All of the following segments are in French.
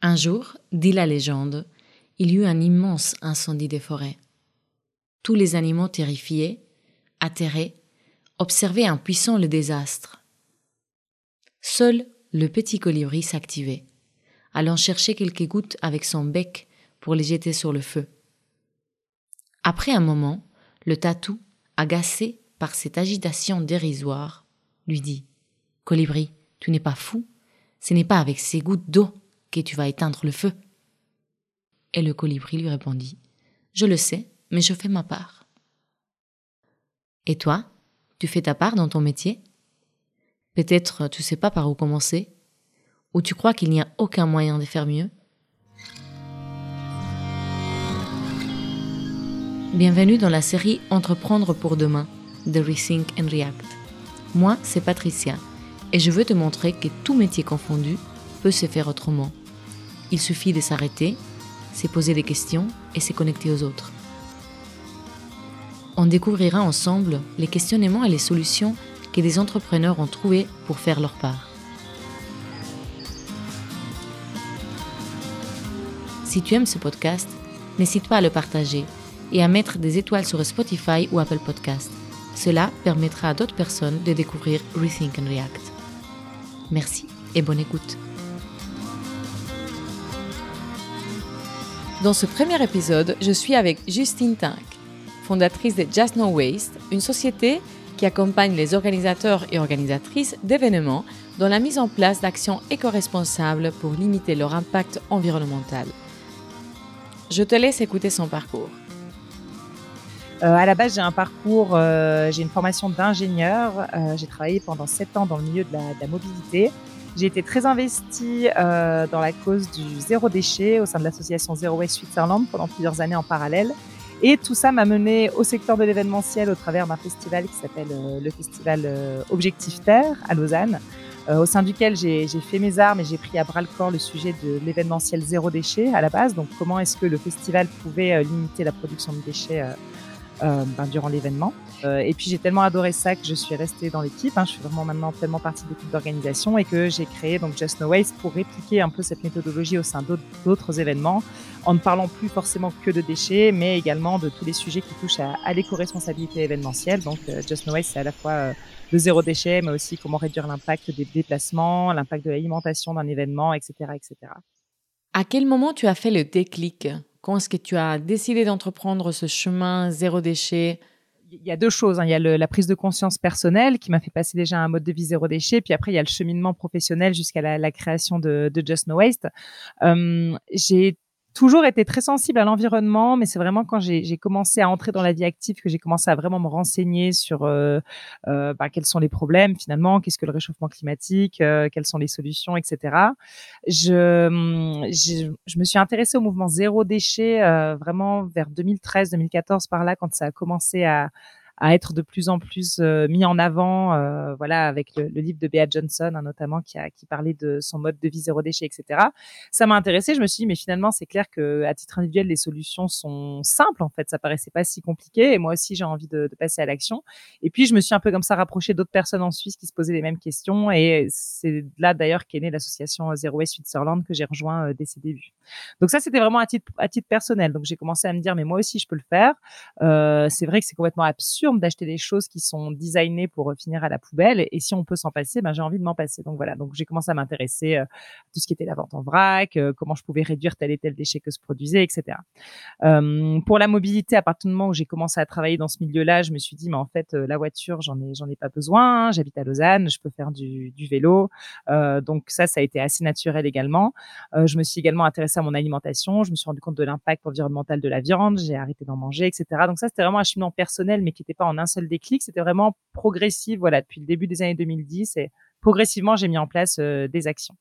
Un jour, dit la légende, il y eut un immense incendie des forêts. Tous les animaux terrifiés, atterrés, observaient impuissants le désastre. Seul le petit colibri s'activait, allant chercher quelques gouttes avec son bec pour les jeter sur le feu. Après un moment, le tatou, agacé par cette agitation dérisoire, lui dit Colibri, tu n'es pas fou Ce n'est pas avec ces gouttes d'eau que tu vas éteindre le feu. Et le colibri lui répondit Je le sais, mais je fais ma part. Et toi, tu fais ta part dans ton métier? Peut-être tu sais pas par où commencer Ou tu crois qu'il n'y a aucun moyen de faire mieux? Bienvenue dans la série Entreprendre pour demain de Rethink and React. Moi, c'est Patricia et je veux te montrer que tout métier confondu peut se faire autrement. Il suffit de s'arrêter, se poser des questions et se connecter aux autres. On découvrira ensemble les questionnements et les solutions que des entrepreneurs ont trouvés pour faire leur part. Si tu aimes ce podcast, n'hésite pas à le partager et à mettre des étoiles sur Spotify ou Apple Podcast. Cela permettra à d'autres personnes de découvrir Rethink and React. Merci et bonne écoute. Dans ce premier épisode, je suis avec Justine Tank, fondatrice de Just No Waste, une société qui accompagne les organisateurs et organisatrices d'événements dans la mise en place d'actions éco-responsables pour limiter leur impact environnemental. Je te laisse écouter son parcours. Euh, à la base, j'ai un parcours, euh, j'ai une formation d'ingénieur. Euh, j'ai travaillé pendant sept ans dans le milieu de la mobilité. J'ai été très investie euh, dans la cause du zéro déchet au sein de l'association Zero Waste Switzerland pendant plusieurs années en parallèle. Et tout ça m'a mené au secteur de l'événementiel au travers d'un festival qui s'appelle euh, le festival euh, Objectif Terre à Lausanne, au sein duquel j'ai fait mes armes et j'ai pris à bras le corps le sujet de l'événementiel zéro déchet à la base. Donc comment est-ce que le festival pouvait limiter la production de déchets euh, ben, durant l'événement. Euh, et puis j'ai tellement adoré ça que je suis restée dans l'équipe. Hein, je suis vraiment maintenant tellement partie de l'équipe d'organisation et que j'ai créé donc Just No Waste pour répliquer un peu cette méthodologie au sein d'autres événements, en ne parlant plus forcément que de déchets, mais également de tous les sujets qui touchent à, à l'éco-responsabilité événementielle. Donc euh, Just No Waste, c'est à la fois euh, le zéro déchet, mais aussi comment réduire l'impact des déplacements, l'impact de l'alimentation d'un événement, etc., etc. À quel moment tu as fait le déclic? Quand est-ce que tu as décidé d'entreprendre ce chemin zéro déchet? Il y a deux choses. Hein. Il y a la prise de conscience personnelle qui m'a fait passer déjà un mode de vie zéro déchet. Puis après, il y a le cheminement professionnel jusqu'à la, création de, Just No Waste. Euh, j'ai toujours été très sensible à l'environnement, mais c'est vraiment quand j'ai commencé à entrer dans la vie active que j'ai commencé à vraiment me renseigner sur euh, euh, bah, quels sont les problèmes finalement, qu'est-ce que le réchauffement climatique, euh, quelles sont les solutions, etc. Je, hum, je, je, me suis intéressée au mouvement zéro déchet euh, vraiment vers 2013-2014 par là quand ça a commencé à à être de plus en plus euh, mis en avant, euh, voilà, avec le, le, livre de Bea Johnson hein, notamment qui a qui parlait de son mode de vie zéro déchet, etc. Ça m'a intéressé. Je me suis dit, mais finalement, c'est clair que à titre individuel, les solutions sont simples. En fait, ça paraissait pas si compliqué. Et moi aussi, j'ai envie de, de, passer à l'action. Et puis, je me suis un peu comme ça rapproché d'autres personnes en Suisse qui se posaient les mêmes questions. Et c'est là d'ailleurs qu'est née l'association Zero Waste Switzerland que j'ai rejoint euh, dès ses débuts. Donc ça, c'était vraiment à titre à titre personnel. Donc j'ai commencé à me dire, mais moi aussi, je peux le faire. Euh, c'est vrai que c'est complètement absurde d'acheter des choses qui sont designées pour euh, finir à la poubelle. Et si on peut s'en passer, ben, j'ai envie de m'en passer. Donc voilà. Donc j'ai commencé à m'intéresser euh, à tout ce qui était la vente en vrac, euh, comment je pouvais réduire tel et tel déchet que se produisait, etc. Pour la mobilité, à partir du moment où j'ai commencé à travailler dans ce milieu-là, je me suis dit, mais en fait, la voiture, j'en ai, j'en ai pas besoin. Hein. J'habite à Lausanne, je peux faire du, vélo. donc ça, ça a été assez naturel également. je me suis également intéressée à mon alimentation. Je me suis rendu compte de l'impact environnemental de la viande. J'ai arrêté d'en manger, etc. Donc ça, c'était vraiment un cheminement personnel, mais qui était pas en un seul déclic, c'était vraiment progressif. Voilà, depuis le début des années 2010, et progressivement, j'ai mis en place euh, des actions.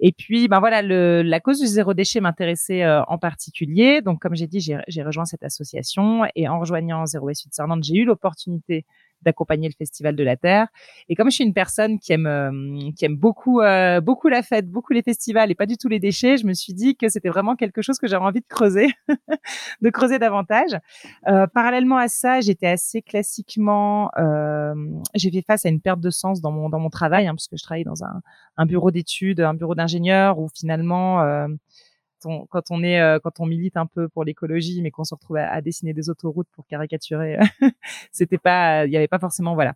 Et puis, ben voilà, le, la cause du zéro déchet m'intéressait euh, en particulier. Donc, comme j'ai dit, j'ai rejoint cette association et en rejoignant Zero Waste Switzerland, j'ai eu l'opportunité d'accompagner le Festival de la Terre. Et comme je suis une personne qui aime euh, qui aime beaucoup euh, beaucoup la fête, beaucoup les festivals et pas du tout les déchets, je me suis dit que c'était vraiment quelque chose que j'avais envie de creuser, de creuser davantage. Euh, parallèlement à ça, j'étais assez classiquement, j'ai fait face à une perte de sens dans mon dans mon travail, hein, parce que je travaille dans un, un bureau d'études, un bureau d'ingénieur où finalement quand on est euh, quand on milite un peu pour l'écologie, mais qu'on se retrouve à, dessiner des autoroutes pour caricaturer, c'était pas, il y avait pas forcément voilà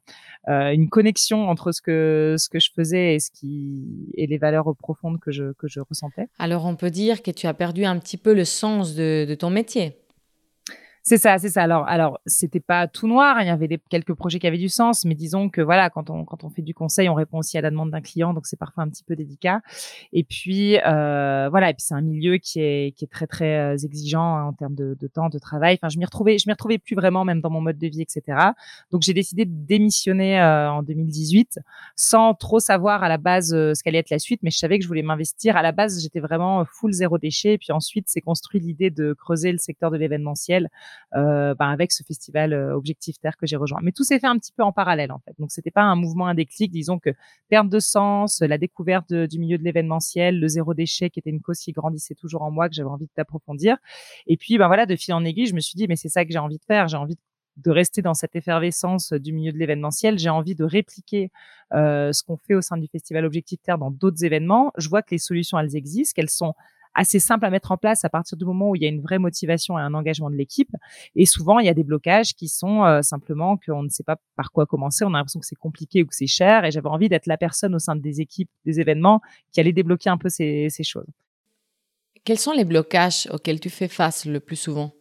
euh, une connexion entre ce que ce que je faisais et ce qui et les valeurs profondes que je que je ressentais. Alors on peut dire que tu as perdu un petit peu le sens de, de ton métier. C'est ça, c'est ça. Alors, alors, c'était pas tout noir. Il y avait des, quelques projets qui avaient du sens, mais disons que voilà, quand on quand on fait du conseil, on répond aussi à la demande d'un client, donc c'est parfois un petit peu délicat. Et puis euh, voilà, et puis c'est un milieu qui est qui est très très euh, exigeant hein, en termes de, de, temps, de travail. Enfin, je m'y retrouvais, je m'y retrouvais plus vraiment, même dans mon mode de vie, etc. Donc j'ai décidé de démissionner euh, en 2018, sans trop savoir à la base euh, ce qu'allait être la suite, mais je savais que je voulais m'investir. À la base, j'étais vraiment full zéro déchet. Et puis ensuite, c'est construit l'idée de creuser le secteur de l'événementiel euh, bah, avec ce festival euh, Objectif Terre que j'ai rejoint. Mais tout s'est fait un petit peu en parallèle en fait. Donc c'était pas un mouvement, un. Disons que perte de sens, la découverte du milieu de l'événementiel, le zéro déchet qui était une cause qui grandissait toujours en moi que j'avais envie d'approfondir. Et puis ben voilà, de fil en aiguille, je me suis dit mais c'est ça que j'ai envie de faire. J'ai envie de rester dans cette effervescence du milieu de l'événementiel. J'ai envie de répliquer euh, ce qu'on fait au sein du festival Objectif Terre dans d'autres événements. Je vois que les solutions, elles existent, qu'elles sont assez simple à mettre en place à partir du moment où il y a une vraie motivation et un engagement de l'équipe. Et souvent, il y a des blocages qui sont euh, simplement qu'on ne sait pas par quoi commencer. On a l'impression que c'est compliqué ou que c'est cher. Et j'avais envie d'être la personne au sein des équipes, des événements, qui allait débloquer un peu ces, ces choses. Quels sont les blocages auxquels tu fais face le plus souvent?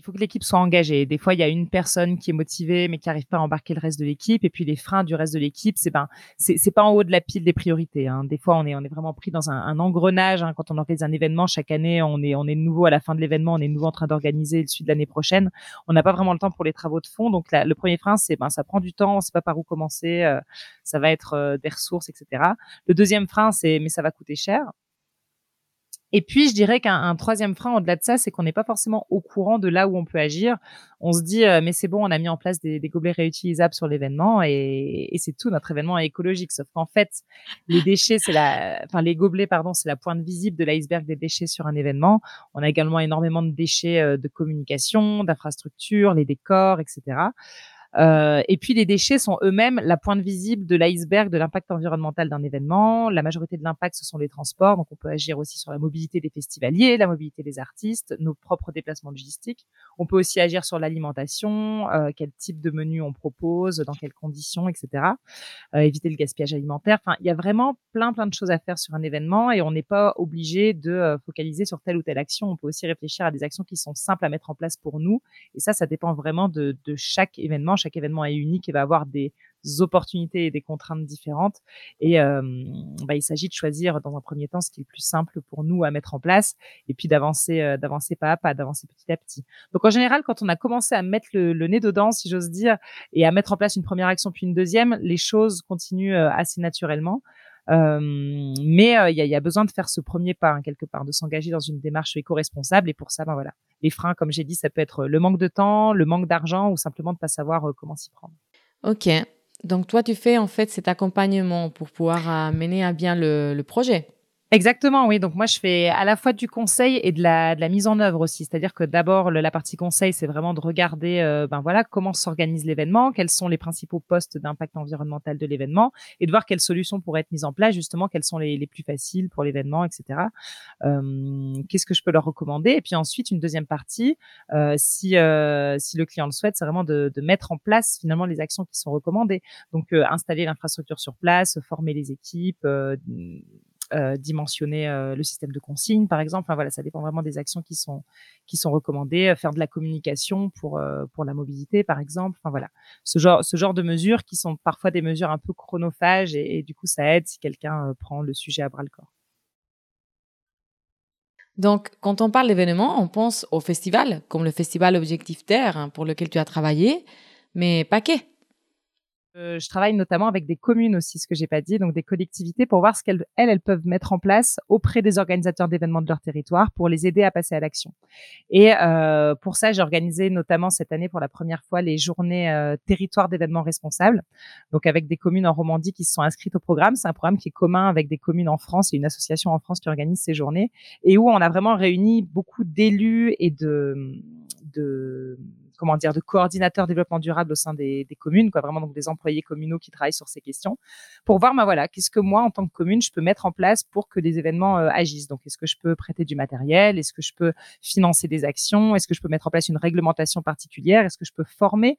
Il faut que l'équipe soit engagée. Des fois, il y a une personne qui est motivée, mais qui n'arrive pas à embarquer le reste de l'équipe. Et puis, les freins du reste de l'équipe, c'est ben, c'est pas en haut de la pile des priorités. Hein. Des fois, on est, vraiment pris dans un, engrenage. Hein. Quand on organise un événement, chaque année, on est, nouveau à la fin de l'événement, on est nouveau en train d'organiser le suite de l'année prochaine. On n'a pas vraiment le temps pour les travaux de fond. Donc, le premier frein, c'est ben, ça prend du temps, on ne sait pas par où commencer. Euh, ça va être euh, des ressources, etc. Le deuxième frein, c'est mais ça va coûter cher. Et puis, je dirais qu'un troisième frein au-delà de ça, c'est qu'on n'est pas forcément au courant de là où on peut agir. On se dit, euh, mais c'est bon, on a mis en place des, gobelets réutilisables sur l'événement et, et c'est tout, notre événement est écologique. Sauf qu'en fait, les déchets, c'est la, enfin les gobelets, pardon, c'est la pointe visible de l'iceberg des déchets sur un événement. On a également énormément de déchets euh, de communication, d'infrastructures, les décors, etc. Euh, et puis les déchets sont eux-mêmes la pointe visible de l'iceberg de l'impact environnemental d'un événement. La majorité de l'impact, ce sont les transports, donc on peut agir aussi sur la mobilité des festivaliers, la mobilité des artistes, nos propres déplacements logistiques. On peut aussi agir sur l'alimentation, euh, quel type de menu on propose, dans quelles conditions, etc. Euh, éviter le gaspillage alimentaire. Enfin, il y a vraiment plein plein de choses à faire sur un événement et on n'est pas obligé de focaliser sur telle ou telle action. On peut aussi réfléchir à des actions qui sont simples à mettre en place pour nous. Et ça, ça dépend vraiment de chaque événement chaque événement est unique et va avoir des opportunités et des contraintes différentes. Et euh, bah, il s'agit de choisir dans un premier temps ce qui est le plus simple pour nous à mettre en place et puis d'avancer, euh, d'avancer pas à pas, d'avancer petit à petit. Donc en général, quand on a commencé à mettre le, nez dedans, si j'ose dire, et à mettre en place une première action puis une deuxième, les choses continuent euh, assez naturellement. Euh, mais il y, a, besoin de faire ce premier pas hein, quelque part, de s'engager dans une démarche éco-responsable. Et pour ça, ben voilà, les freins, comme j'ai dit, ça peut être le manque de temps, le manque d'argent ou simplement de pas savoir comment s'y prendre. Ok. Donc toi, tu fais en fait cet accompagnement pour pouvoir mener à bien le projet. Exactement, oui. Donc moi, je fais à la fois du conseil et de la, de la mise en œuvre aussi. C'est-à-dire que d'abord, la partie conseil, c'est vraiment de regarder, euh, ben voilà, comment s'organise l'événement, quels sont les principaux postes d'impact environnemental de l'événement, et de voir quelles solutions pourraient être mises en place, justement, quelles sont les, les plus faciles pour l'événement, etc. Euh, Qu'est-ce que je peux leur recommander? Et puis ensuite, une deuxième partie, euh, si euh, si le client le souhaite, c'est vraiment de, de, mettre en place finalement les actions qui sont recommandées. Donc euh, installer l'infrastructure sur place, former les équipes dimensionner euh, le système de consigne, par exemple. Enfin voilà, ça dépend vraiment des actions qui sont qui sont recommandées. Euh, faire de la communication pour pour la mobilité, par exemple. Enfin voilà, ce genre ce genre de mesures qui sont parfois des mesures un peu chronophages et, du coup ça aide si quelqu'un prend le sujet à bras le corps. Donc, quand on parle d'événements, on pense au festival, comme le festival Objectif Terre, hein, pour lequel tu as travaillé, mais pas. Euh, je travaille notamment avec des communes aussi, ce que j'ai pas dit, donc des collectivités pour voir ce qu'elles elles, peuvent mettre en place auprès des organisateurs d'événements de leur territoire pour les aider à passer à l'action. Et euh, pour ça, j'ai organisé notamment cette année pour la première fois les journées euh, territoire d'événements responsables, donc avec des communes en Romandie qui se sont inscrites au programme. C'est un programme qui est commun avec des communes en France et une association en France qui organise ces journées et où on a vraiment réuni beaucoup d'élus et de, de comment dire, de coordinateurs développement durable au sein des, communes, quoi, vraiment donc des employés communaux qui travaillent sur ces questions, pour voir, bah voilà, qu'est-ce que moi en tant que commune je peux mettre en place pour que des événements agissent. Donc, est-ce que je peux prêter du matériel? Est-ce que je peux financer des actions? Est-ce que je peux mettre en place une réglementation particulière? Est-ce que je peux former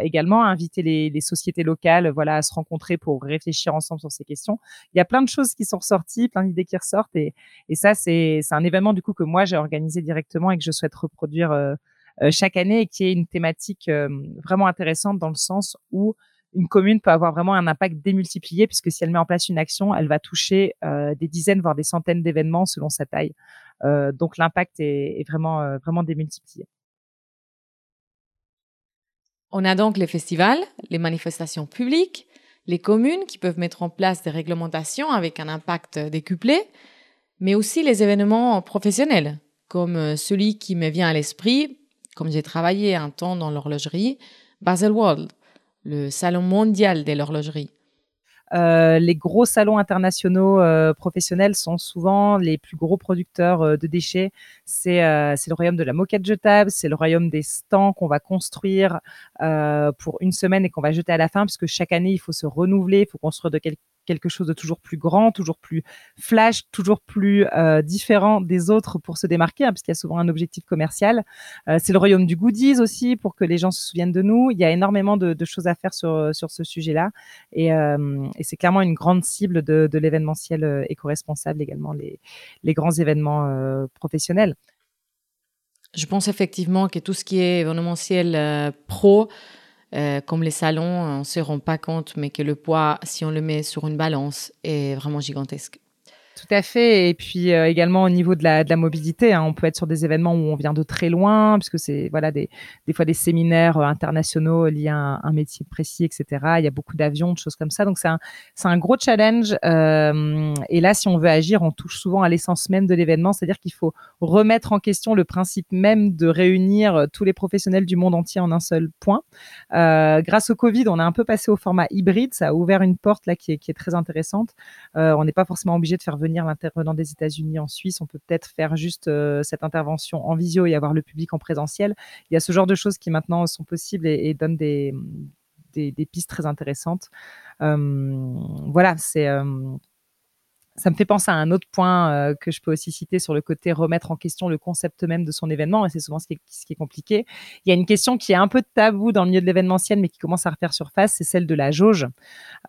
également, inviter les, les sociétés locales, voilà, à se rencontrer pour réfléchir ensemble sur ces questions? Il y a plein de choses qui sont ressorties, plein d'idées qui ressortent, et, et ça, c'est un événement du coup que moi j'ai organisé directement et que je souhaite reproduire euh, euh, chaque année et qui est une thématique euh, vraiment intéressante dans le sens où une commune peut avoir vraiment un impact démultiplié puisque si elle met en place une action, elle va toucher des dizaines voire des centaines d'événements selon sa taille. donc l'impact est, vraiment vraiment démultiplié. On a donc les festivals, les manifestations publiques, les communes qui peuvent mettre en place des réglementations avec un impact décuplé, mais aussi les événements professionnels, comme euh, celui qui me vient à l'esprit, comme j'ai travaillé un temps dans l'horlogerie, Basel World, le salon mondial de l'horlogerie. Euh, les gros salons internationaux euh, professionnels sont souvent les plus gros producteurs euh, de déchets. C'est le royaume de la moquette jetable, c'est le royaume des stands qu'on va construire pour une semaine et qu'on va jeter à la fin, puisque chaque année, il faut se renouveler, il faut construire de quelque quelque chose de toujours plus grand, toujours plus flash, toujours plus euh, différent des autres pour se démarquer, hein, puisqu'il y a souvent un objectif commercial. Euh, c'est le royaume du goodies aussi, pour que les gens se souviennent de nous. Il y a énormément de, choses à faire sur, sur ce sujet-là. Et, euh, et c'est clairement une grande cible de, de l'événementiel éco-responsable également, les, les grands événements professionnels. Je pense effectivement que tout ce qui est événementiel pro, euh, comme les salons, on ne se rend pas compte, mais que le poids, si on le met sur une balance, est vraiment gigantesque. Tout à fait. Et puis euh, également au niveau de la, mobilité, hein, on peut être sur des événements où on vient de très loin, puisque c'est voilà des, des fois des séminaires euh, internationaux liés à un, métier précis, etc. Il y a beaucoup d'avions, de choses comme ça. Donc c'est un, un gros challenge. Euh, et là, si on veut agir, on touche souvent à l'essence même de l'événement, c'est-à-dire qu'il faut remettre en question le principe même de réunir tous les professionnels du monde entier en un seul point. Grâce au Covid, on a un peu passé au format hybride. Ça a ouvert une porte là qui est, qui est très intéressante. On n'est pas forcément obligé de faire venir l'intervenant des États-Unis en Suisse, on peut peut-être faire juste euh, cette intervention en visio et avoir le public en présentiel. Il y a ce genre de choses qui maintenant sont possibles et, donnent des, des, pistes très intéressantes. Voilà, c'est ça me fait penser à un autre point euh, que je peux aussi citer sur le côté remettre en question le concept même de son événement, et c'est souvent ce qui, est, compliqué. Il y a une question qui est un peu tabou dans le milieu de l'événementiel, mais qui commence à refaire surface, c'est celle de la jauge,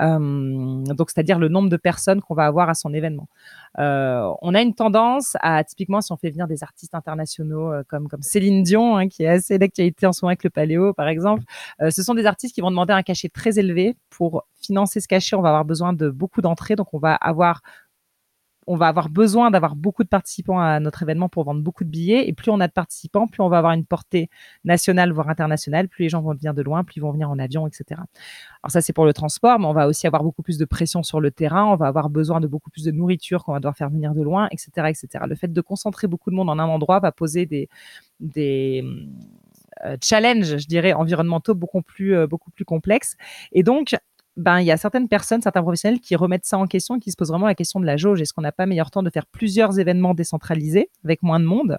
euh, donc c'est-à-dire le nombre de personnes qu'on va avoir à son événement. Euh, on a une tendance à, typiquement, si on fait venir des artistes internationaux comme, Céline Dion, hein, qui est assez d'actualité en ce moment avec le Paléo, par exemple, ce sont des artistes qui vont demander un cachet très élevé. Pour financer ce cachet, on va avoir besoin de beaucoup d'entrées, donc on va avoir on va avoir besoin d'avoir beaucoup de participants à notre événement pour vendre beaucoup de billets. Et plus on a de participants, plus on va avoir une portée nationale, voire internationale. Plus les gens vont venir de loin, plus ils vont venir en avion, etc. Alors ça, c'est pour le transport, mais on va aussi avoir beaucoup plus de pression sur le terrain. On va avoir besoin de beaucoup plus de nourriture qu'on va devoir faire venir de loin, etc., etc. Le fait de concentrer beaucoup de monde en un endroit va poser des, des euh, challenges, je dirais, environnementaux beaucoup plus, euh, beaucoup plus complexes. Et donc, ben, il y a certaines personnes, certains professionnels qui remettent ça en question qui se posent vraiment la question de la jauge. Est-ce qu'on n'a pas meilleur temps de faire plusieurs événements décentralisés avec moins de monde?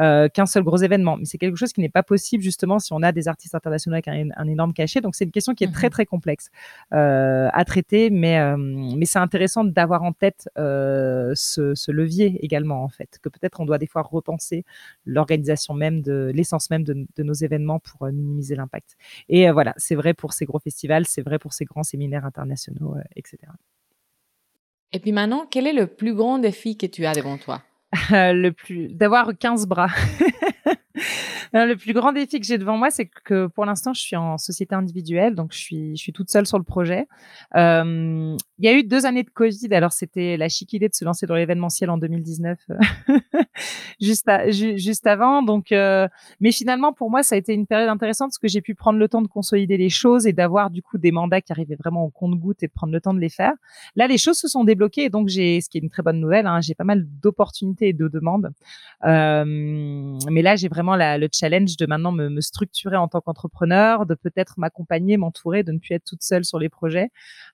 Euh, qu'un seul gros événement. Mais c'est quelque chose qui n'est pas possible justement si on a des artistes internationaux avec un, énorme cachet. Donc c'est une question qui est très mhm. très complexe euh, à traiter, mais euh, mais c'est intéressant d'avoir en tête ce, ce, levier également en fait, que peut-être on doit des fois repenser l'organisation même de l'essence même de, de, nos événements pour minimiser l'impact. Et voilà, c'est vrai pour ces gros festivals, c'est vrai pour ces grands séminaires internationaux, etc. Et puis maintenant, quel est le plus grand défi que tu as devant toi? Le plus d'avoir 15 bras. le plus grand défi que j'ai devant moi, c'est que pour l'instant, je suis en société individuelle, donc je suis, toute seule sur le projet. Euh, il y a eu deux années de Covid, alors c'était la chic idée de se lancer dans l'événementiel en 2019, juste, juste avant. Donc, euh, mais finalement, pour moi, ça a été une période intéressante parce que j'ai pu prendre le temps de consolider les choses et d'avoir du coup des mandats qui arrivaient vraiment au compte-goutte et de prendre le temps de les faire. Là, les choses se sont débloquées, donc j'ai, ce qui est une très bonne nouvelle, hein, j'ai pas mal d'opportunités et de demandes. Euh, mais là, j'ai vraiment le challenge de maintenant me, structurer en tant qu'entrepreneur, de peut-être m'accompagner, m'entourer, de ne plus être toute seule sur les projets.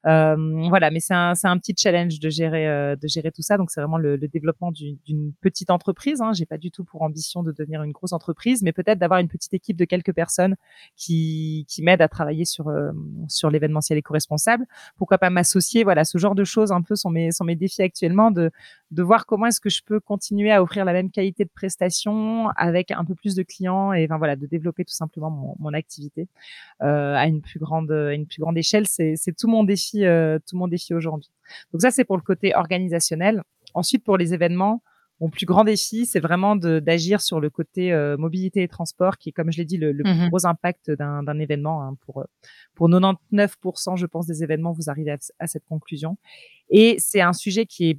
Euh, voilà, mais c'est un, petit challenge de gérer, euh, de gérer tout ça. Donc c'est vraiment le, développement d'une petite entreprise. Hein. J'ai pas du tout pour ambition de devenir une grosse entreprise, mais peut-être d'avoir une petite équipe de quelques personnes qui, m'aident à travailler sur euh, sur l'événementiel éco-responsable. Pourquoi pas m'associer? Voilà, ce genre de choses un peu sont mes défis actuellement de voir comment est-ce que je peux continuer à offrir la même qualité de prestation avec un peu plus de clients et enfin voilà de développer tout simplement mon, mon activité euh, à une plus grande une plus grande échelle c'est c'est tout mon défi euh, tout mon défi aujourd'hui donc ça c'est pour le côté organisationnel ensuite pour les événements mon plus grand défi, c'est vraiment d'agir sur le côté euh, mobilité et transport, qui est, comme je l'ai dit, le, le plus mmh gros impact d'un événement. Hein, pour, pour 99%, je pense, des événements, vous arrivez à, à cette conclusion. Et c'est un sujet qui est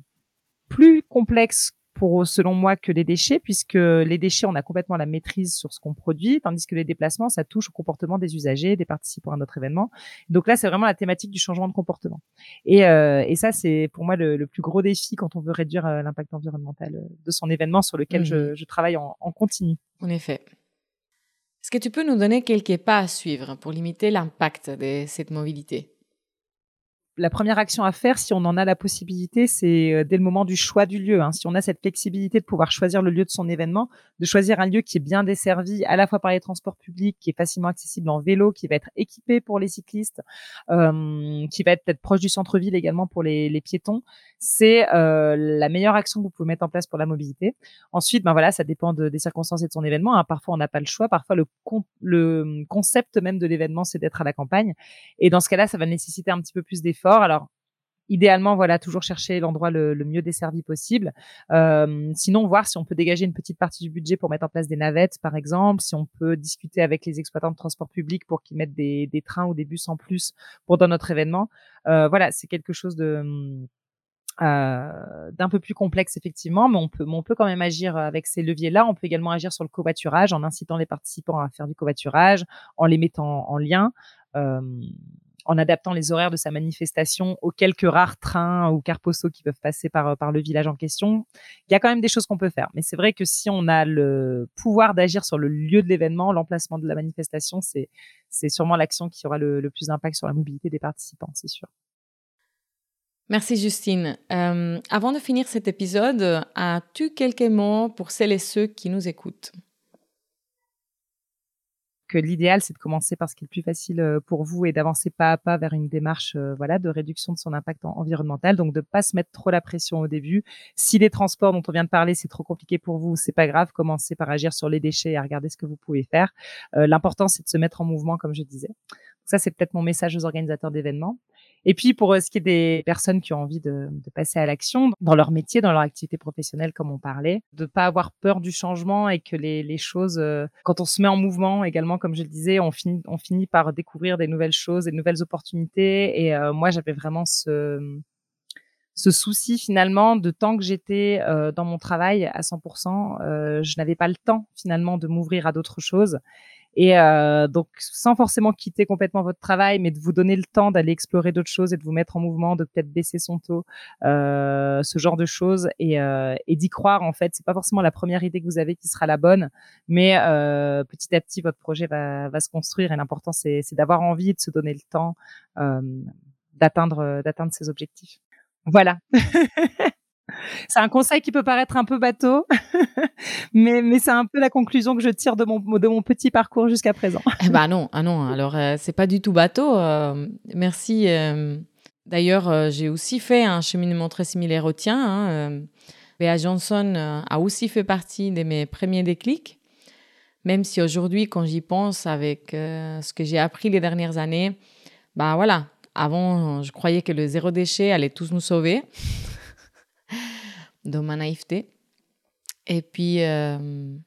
plus complexe pour, selon moi, que les déchets, puisque les déchets, on a complètement la maîtrise sur ce qu'on produit, tandis que les déplacements, ça touche au comportement des usagers, des participants à notre événement. Donc là, c'est vraiment la thématique du changement de comportement. Et, euh, et ça, c'est pour moi le, le, plus gros défi quand on veut réduire euh, l'impact environnemental euh, de son événement sur lequel je, je, travaille en, en continu. En effet. Est-ce que tu peux nous donner quelques pas à suivre pour limiter l'impact de cette mobilité? La première action à faire, si on en a la possibilité, c'est euh, dès le moment du choix du lieu. Hein. Si on a cette flexibilité de pouvoir choisir le lieu de son événement, de choisir un lieu qui est bien desservi à la fois par les transports publics, qui est facilement accessible en vélo, qui va être équipé pour les cyclistes, euh, qui va être peut-être proche du centre-ville également pour les, piétons, c'est euh, la meilleure action que vous pouvez mettre en place pour la mobilité. Ensuite, ben voilà, ça dépend de, des circonstances et de son événement. Hein. Parfois, on n'a pas le choix. Parfois, le concept même de l'événement, c'est d'être à la campagne. Et dans ce cas-là, ça va nécessiter un petit peu plus d'efforts. Alors, idéalement, voilà, toujours chercher l'endroit le, mieux desservi possible. Euh, sinon, voir si on peut dégager une petite partie du budget pour mettre en place des navettes, par exemple, si on peut discuter avec les exploitants de transport public pour qu'ils mettent des, trains ou des bus en plus pour dans notre événement. Euh, voilà, c'est quelque chose de euh, d'un peu plus complexe effectivement, mais on peut, on peut quand même agir avec ces leviers-là. On peut également agir sur le covoiturage en incitant les participants à faire du covoiturage, en les mettant en lien. En adaptant les horaires de sa manifestation aux quelques rares trains ou cars postaux qui peuvent passer par, par le village en question. Il y a quand même des choses qu'on peut faire. Mais c'est vrai que si on a le pouvoir d'agir sur le lieu de l'événement, l'emplacement de la manifestation, c'est, c'est sûrement l'action qui aura le, le plus d'impact sur la mobilité des participants, c'est sûr. Merci Justine. Euh, avant de finir cet épisode, as-tu quelques mots pour celles et ceux qui nous écoutent? Que l'idéal c'est de commencer par ce qui est le plus facile euh, pour vous et d'avancer pas à pas vers une démarche euh, voilà de réduction de son impact environnemental. Donc de pas se mettre trop la pression au début. Si les transports dont on vient de parler c'est trop compliqué pour vous c'est pas grave. Commencez par agir sur les déchets et à regarder ce que vous pouvez faire. L'important c'est de se mettre en mouvement comme je disais. Ça c'est peut-être mon message aux organisateurs d'événements et puis pour euh, ce qui est des personnes qui ont envie de, de passer à l'action dans leur métier, dans leur activité professionnelle, comme on parlait, de pas avoir peur du changement et que les, les choses, euh, quand on se met en mouvement également, comme je le disais, on finit, on finit par découvrir des nouvelles choses, des nouvelles opportunités. Et euh, moi, j'avais vraiment ce ce souci finalement de tant que j'étais dans mon travail à 100%, je n'avais pas le temps finalement de m'ouvrir à d'autres choses. Et euh, donc, sans forcément quitter complètement votre travail, mais de vous donner le temps d'aller explorer d'autres choses et de vous mettre en mouvement, de peut-être baisser son taux, euh, ce genre de choses, et, euh, et d'y croire en fait. C'est pas forcément la première idée que vous avez qui sera la bonne, mais euh, petit à petit, votre projet va, va se construire. Et l'important, c'est d'avoir envie de se donner le temps euh, d'atteindre d'atteindre ses objectifs. Voilà. C'est un conseil qui peut paraître un peu bateau, mais, mais c'est un peu la conclusion que je tire de mon, de mon petit parcours jusqu'à présent. eh ben non, ah non, alors euh, c'est pas du tout bateau. Euh, merci. Euh. D'ailleurs, j'ai aussi fait un cheminement très similaire au tien. Hein, Johnson a aussi fait partie de mes premiers déclics, même si aujourd'hui, quand j'y pense avec ce que j'ai appris les dernières années, bah voilà, avant, je croyais que le zéro déchet allait tous nous sauver dans ma naïveté. Et puis, euh,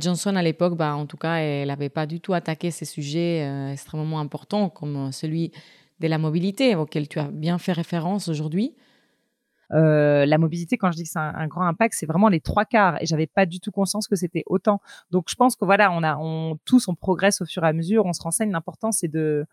Johnson, à l'époque, bah, en tout cas, elle n'avait pas du tout attaqué ces sujets euh, extrêmement importants comme celui de la mobilité, auquel tu as bien fait référence aujourd'hui. Euh, la mobilité, quand je dis que c'est un, grand impact, c'est vraiment les trois quarts. Et j'avais pas du tout conscience que c'était autant. Donc, je pense que voilà, on a, on, tous, on progresse au fur et à mesure, on se renseigne. L'important, c'est de,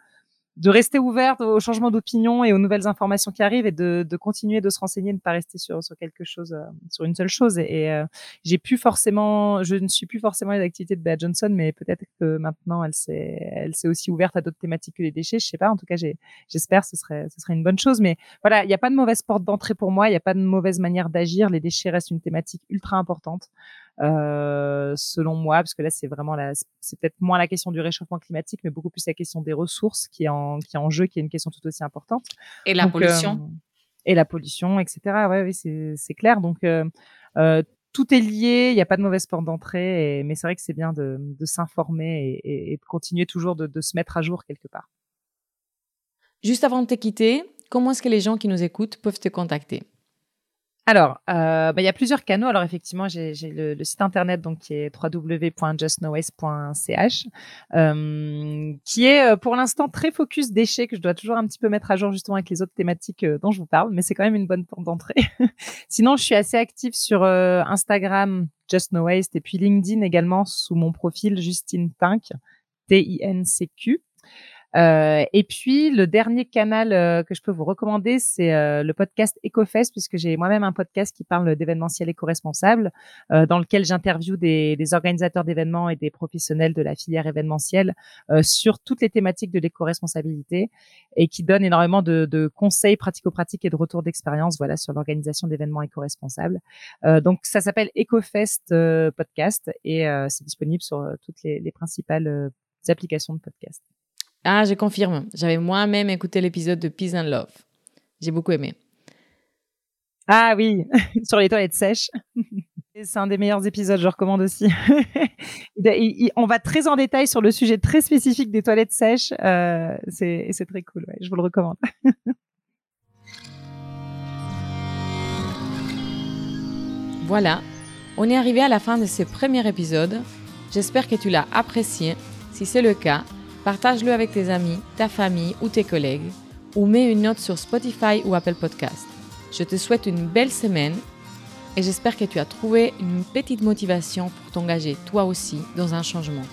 de rester ouverte aux changements d'opinion et aux nouvelles informations qui arrivent et de, de continuer de se renseigner, de ne pas rester sur, sur quelque chose, euh, sur une seule chose. Et, euh, j'ai plus forcément, je ne suis plus forcément les activités de Bea Johnson, mais peut-être que maintenant elle s'est, elle s'est aussi ouverte à d'autres thématiques que les déchets. Je sais pas. En tout cas, j'espère, ce serait, ce serait une bonne chose. Mais voilà, il n'y a pas de mauvaise porte d'entrée pour moi. Il n'y a pas de mauvaise manière d'agir. Les déchets restent une thématique ultra importante. Euh, selon moi, parce que là c'est vraiment la, c'est peut-être moins la question du réchauffement climatique, mais beaucoup plus la question des ressources qui est en, qui est en jeu, qui est une question tout aussi importante. Et la pollution. Euh, et la pollution, etc. Ouais, oui, c'est, c'est clair. Donc euh, tout est lié, il n'y a pas de mauvaise porte d'entrée, mais c'est vrai que c'est bien de, de s'informer et, et, et, de continuer toujours de, de se mettre à jour quelque part. Juste avant de te quitter, comment est-ce que les gens qui nous écoutent peuvent te contacter? Alors, euh, bah, il y a plusieurs canaux. Alors effectivement, j'ai le, site internet donc qui est www.justnowaste.ch, euh, qui est euh, pour l'instant très focus déchets que je dois toujours un petit peu mettre à jour justement avec les autres thématiques dont je vous parle, mais c'est quand même une bonne porte d'entrée. Sinon, je suis assez active sur Instagram, Just No Waste, et puis LinkedIn également sous mon profil Justine Pink, T-I-N-C-Q. Euh, et puis le dernier canal euh, que je peux vous recommander, c'est euh, le podcast EcoFest, puisque j'ai moi-même un podcast qui parle d'événementiel éco-responsable, euh, dans lequel j'interview des, des, organisateurs d'événements et des professionnels de la filière événementielle euh, sur toutes les thématiques de l'éco-responsabilité et qui donne énormément de, de conseils pratico-pratiques et de retours d'expérience, voilà, sur l'organisation d'événements éco-responsables. donc ça s'appelle EcoFest podcast et c'est disponible sur toutes les, les principales applications de podcast. Ah, je confirme. J'avais moi-même écouté l'épisode de Peace and Love. J'ai beaucoup aimé. Ah oui, sur les toilettes sèches. C'est un des meilleurs épisodes, je recommande aussi. on va très en détail sur le sujet très spécifique des toilettes sèches. Euh, c'est très cool, ouais, je vous le recommande. voilà, on est arrivé à la fin de ce premier épisode. J'espère que tu l'as apprécié. Si c'est le cas, Partage-le avec tes amis, ta famille ou tes collègues, ou mets une note sur Spotify ou Apple Podcast. Je te souhaite une belle semaine et j'espère que tu as trouvé une petite motivation pour t'engager toi aussi dans un changement.